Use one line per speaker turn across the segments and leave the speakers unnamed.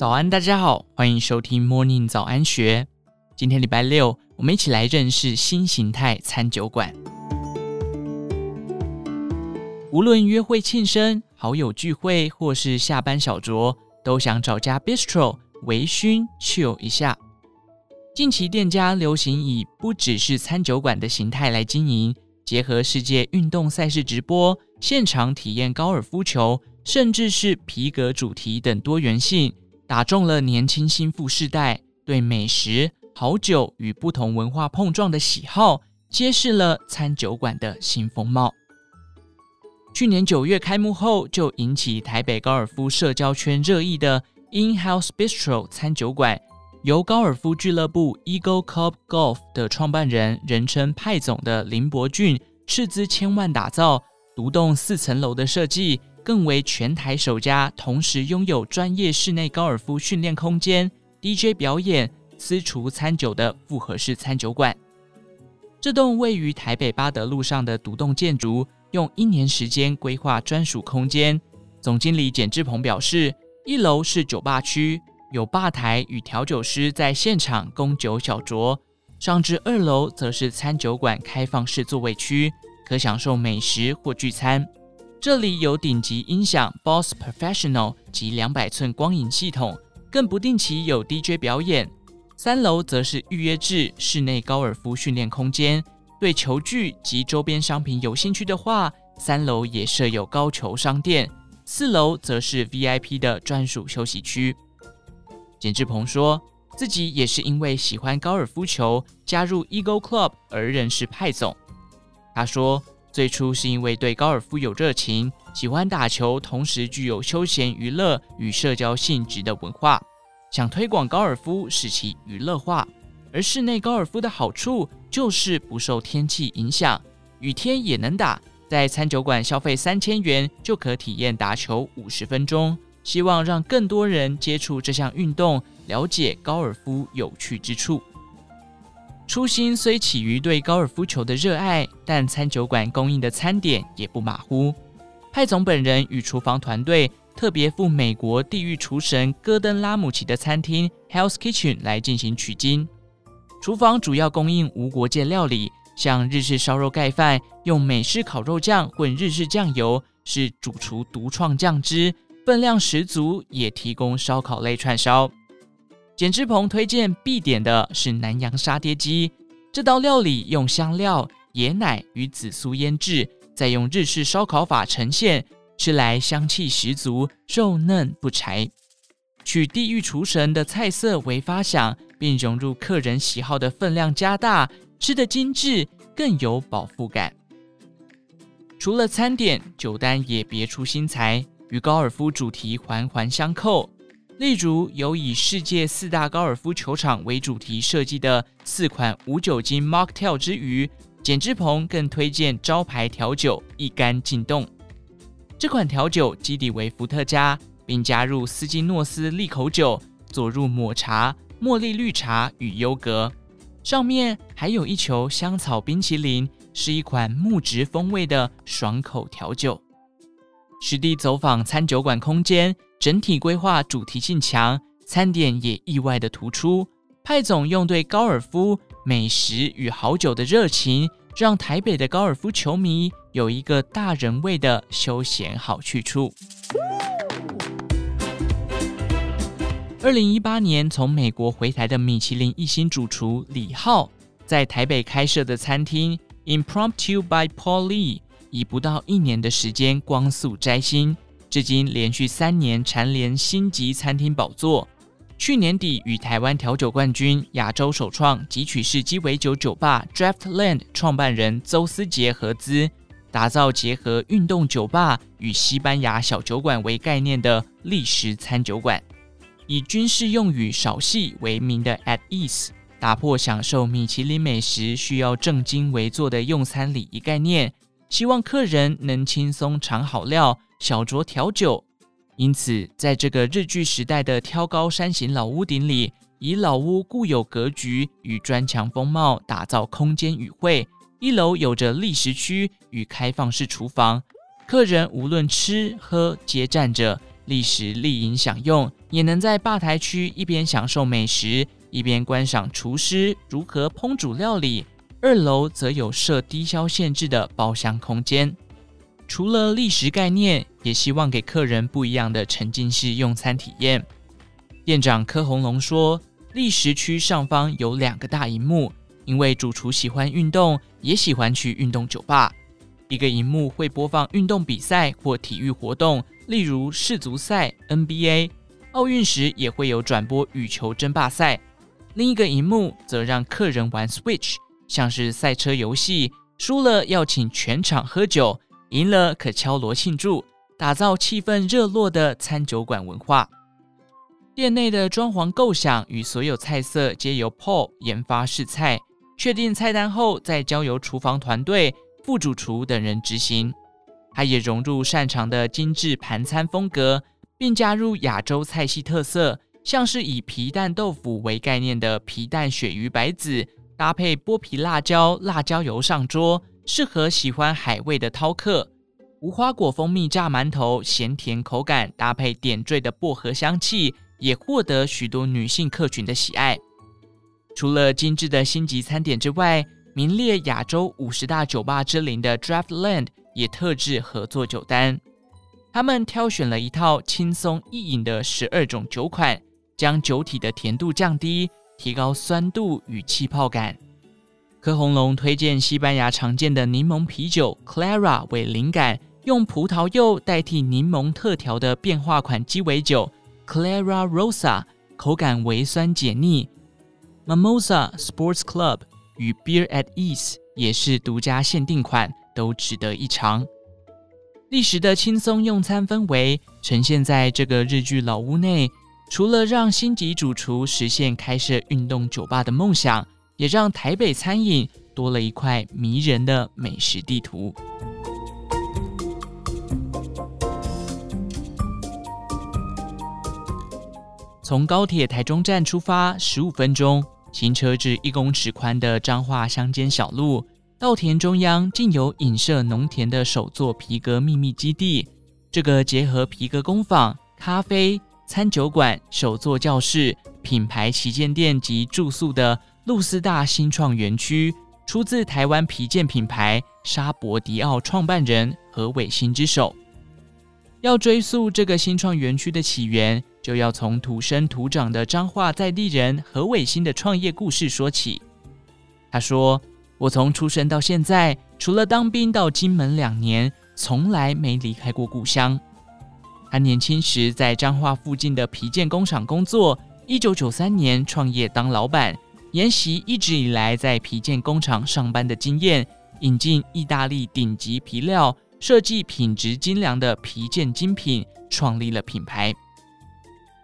早安，大家好，欢迎收听 Morning 早安学。今天礼拜六，我们一起来认识新形态餐酒馆。无论约会庆生、好友聚会，或是下班小酌，都想找家 bistro 微醺 chill 一下。近期店家流行以不只是餐酒馆的形态来经营，结合世界运动赛事直播、现场体验高尔夫球，甚至是皮革主题等多元性。打中了年轻新富世代对美食、好酒与不同文化碰撞的喜好，揭示了餐酒馆的新风貌。去年九月开幕后，就引起台北高尔夫社交圈热议的 In House Bistro 餐酒馆，由高尔夫俱乐部 Eagle Club Golf 的创办人，人称派总的林伯俊斥资千万打造，独栋四层楼的设计。更为全台首家同时拥有专业室内高尔夫训练空间、DJ 表演、私厨餐酒的复合式餐酒馆。这栋位于台北八德路上的独栋建筑，用一年时间规划专属空间。总经理简志鹏表示，一楼是酒吧区，有吧台与调酒师在现场供酒小酌；上至二楼则是餐酒馆开放式座位区，可享受美食或聚餐。这里有顶级音响 Boss Professional 及两百寸光影系统，更不定期有 DJ 表演。三楼则是预约制室内高尔夫训练空间，对球具及周边商品有兴趣的话，三楼也设有高球商店。四楼则是 VIP 的专属休息区。简志鹏说自己也是因为喜欢高尔夫球，加入 Eagle Club 而认识派总。他说。最初是因为对高尔夫有热情，喜欢打球，同时具有休闲娱乐与社交性质的文化，想推广高尔夫，使其娱乐化。而室内高尔夫的好处就是不受天气影响，雨天也能打。在餐酒馆消费三千元就可体验打球五十分钟，希望让更多人接触这项运动，了解高尔夫有趣之处。初心虽起于对高尔夫球的热爱，但餐酒馆供应的餐点也不马虎。派总本人与厨房团队特别赴美国地狱厨神戈登拉姆齐的餐厅 Hell's Kitchen 来进行取经。厨房主要供应无国界料理，像日式烧肉盖饭用美式烤肉酱混日式酱油，是主厨独创酱汁，分量十足，也提供烧烤类串烧。简志鹏推荐必点的是南洋沙爹鸡，这道料理用香料、椰奶与紫苏腌制，再用日式烧烤法呈现，吃来香气十足，肉嫩不柴。取地狱厨神的菜色为发想，并融入客人喜好的分量加大，吃得精致，更有饱腹感。除了餐点，酒单也别出心裁，与高尔夫主题环环相扣。例如，有以世界四大高尔夫球场为主题设计的四款无酒精 Mocktail 之余，简志鹏更推荐招牌调酒一杆进洞。这款调酒基底为伏特加，并加入斯金诺斯利口酒，佐入抹茶、茉莉绿茶与优格，上面还有一球香草冰淇淋，是一款木质风味的爽口调酒。实地走访餐酒馆空间。整体规划主题性强，餐点也意外的突出。派总用对高尔夫、美食与好酒的热情，让台北的高尔夫球迷有一个大人味的休闲好去处。二零一八年从美国回台的米其林一星主厨李浩，在台北开设的餐厅 Impromptu by Paul Lee，以不到一年的时间光速摘星。至今连续三年蝉联星级餐厅宝座。去年底与台湾调酒冠军、亚洲首创汲取式鸡尾酒酒吧 Draftland 创办人邹思杰合资，打造结合运动酒吧与西班牙小酒馆为概念的历史餐酒馆，以军事用语少细为名的 At Ease，打破享受米其林美食需要正襟危坐的用餐礼仪概念，希望客人能轻松尝好料。小酌调酒，因此在这个日据时代的挑高山形老屋顶里，以老屋固有格局与砖墙风貌打造空间与会。一楼有着历食区与开放式厨房，客人无论吃喝皆站着，历时立饮享用，也能在吧台区一边享受美食，一边观赏厨师如何烹煮料理。二楼则有设低消限制的包厢空间。除了历史概念，也希望给客人不一样的沉浸式用餐体验。店长柯鸿龙说：“历史区上方有两个大荧幕，因为主厨喜欢运动，也喜欢去运动酒吧。一个荧幕会播放运动比赛或体育活动，例如世足赛、NBA。奥运时也会有转播羽球争霸赛。另一个荧幕则让客人玩 Switch，像是赛车游戏，输了要请全场喝酒。”赢了可敲锣庆祝，打造气氛热络的餐酒馆文化。店内的装潢构想与所有菜色皆由 Paul 研发试菜，确定菜单后再交由厨房团队、副主厨等人执行。他也融入擅长的精致盘餐风格，并加入亚洲菜系特色，像是以皮蛋豆腐为概念的皮蛋鳕鱼白子，搭配剥皮辣椒、辣椒油上桌。适合喜欢海味的饕客，无花果蜂蜜炸馒头，咸甜口感搭配点缀的薄荷香气，也获得许多女性客群的喜爱。除了精致的星级餐点之外，名列亚洲五十大酒吧之林的 Draftland 也特制合作酒单。他们挑选了一套轻松易饮的十二种酒款，将酒体的甜度降低，提高酸度与气泡感。柯鸿龙推荐西班牙常见的柠檬啤酒 Clara 为灵感，用葡萄柚代替柠檬特调的变化款鸡尾酒 Clara Rosa，口感微酸解腻。Mimosa Sports Club 与 Beer at Ease 也是独家限定款，都值得一尝。历时的轻松用餐氛围呈现在这个日剧老屋内，除了让星级主厨实现开设运动酒吧的梦想。也让台北餐饮多了一块迷人的美食地图。从高铁台中站出发，十五分钟，行车至一公尺宽的彰化乡间小路，稻田中央竟有影射农田的首座皮革秘密基地。这个结合皮革工坊、咖啡、餐酒馆、首座教室、品牌旗舰店及住宿的。露丝大新创园区出自台湾皮件品牌沙博迪奥创办人何伟新之手。要追溯这个新创园区的起源，就要从土生土长的彰化在地人何伟新的创业故事说起。他说：“我从出生到现在，除了当兵到金门两年，从来没离开过故乡。他年轻时在彰化附近的皮件工厂工作，一九九三年创业当老板。”沿袭一直以来在皮件工厂上班的经验，引进意大利顶级皮料，设计品质精良的皮件精品，创立了品牌。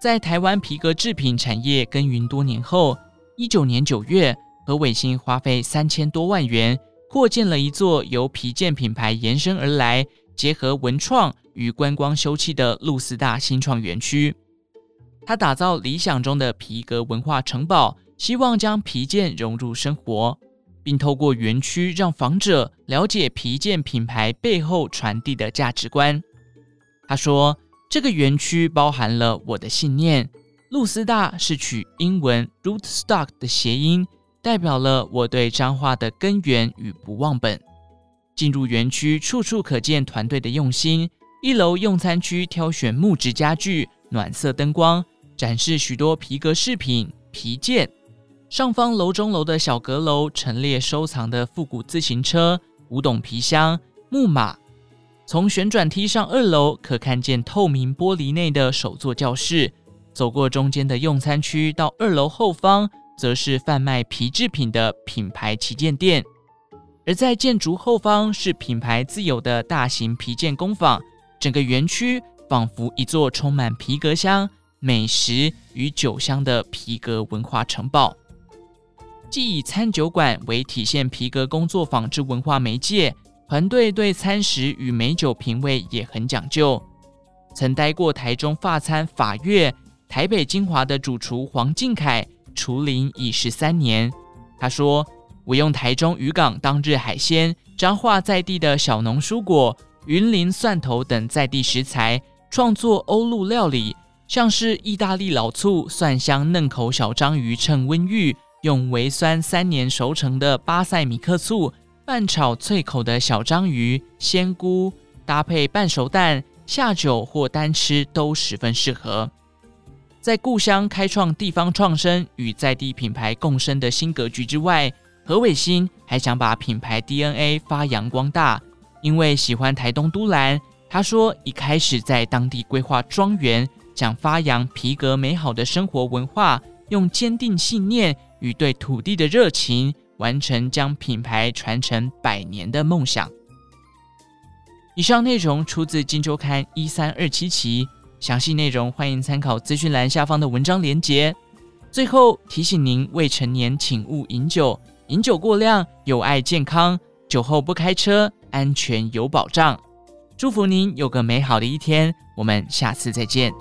在台湾皮革制品产业耕耘多年后，一九年九月，何伟新花费三千多万元，扩建了一座由皮件品牌延伸而来，结合文创与观光休憩的露丝大新创园区。他打造理想中的皮革文化城堡。希望将皮件融入生活，并透过园区让访者了解皮件品牌背后传递的价值观。他说：“这个园区包含了我的信念。露丝大是取英文 rootstock 的谐音，代表了我对彰化的根源与不忘本。进入园区，处处可见团队的用心。一楼用餐区挑选木质家具、暖色灯光，展示许多皮革饰品、皮件。”上方楼中楼的小阁楼陈列收藏的复古自行车、古董皮箱、木马。从旋转梯上二楼可看见透明玻璃内的首座教室。走过中间的用餐区到二楼后方，则是贩卖皮制品的品牌旗舰店。而在建筑后方是品牌自有的大型皮件工坊。整个园区仿佛一座充满皮革香、美食与酒香的皮革文化城堡。既以餐酒馆为体现皮革工作坊之文化媒介，团队对餐食与美酒品味也很讲究。曾待过台中发餐法悦、台北金华的主厨黄敬凯，厨龄已十三年。他说：“我用台中渔港当日海鲜、彰化在地的小农蔬果、云林蒜头等在地食材，创作欧陆料理，像是意大利老醋、蒜香嫩口小章鱼趁温浴，用微酸三年熟成的巴塞米克醋拌炒脆口的小章鱼、鲜菇，搭配半熟蛋下酒或单吃都十分适合。在故乡开创地方创生与在地品牌共生的新格局之外，何伟新还想把品牌 DNA 发扬光大，因为喜欢台东都兰。他说：“一开始在当地规划庄园，想发扬皮革美好的生活文化，用坚定信念与对土地的热情，完成将品牌传承百年的梦想。”以上内容出自《金周刊》一三二七期，详细内容欢迎参考资讯栏下方的文章连结。最后提醒您：未成年请勿饮酒，饮酒过量有碍健康，酒后不开车，安全有保障。祝福您有个美好的一天，我们下次再见。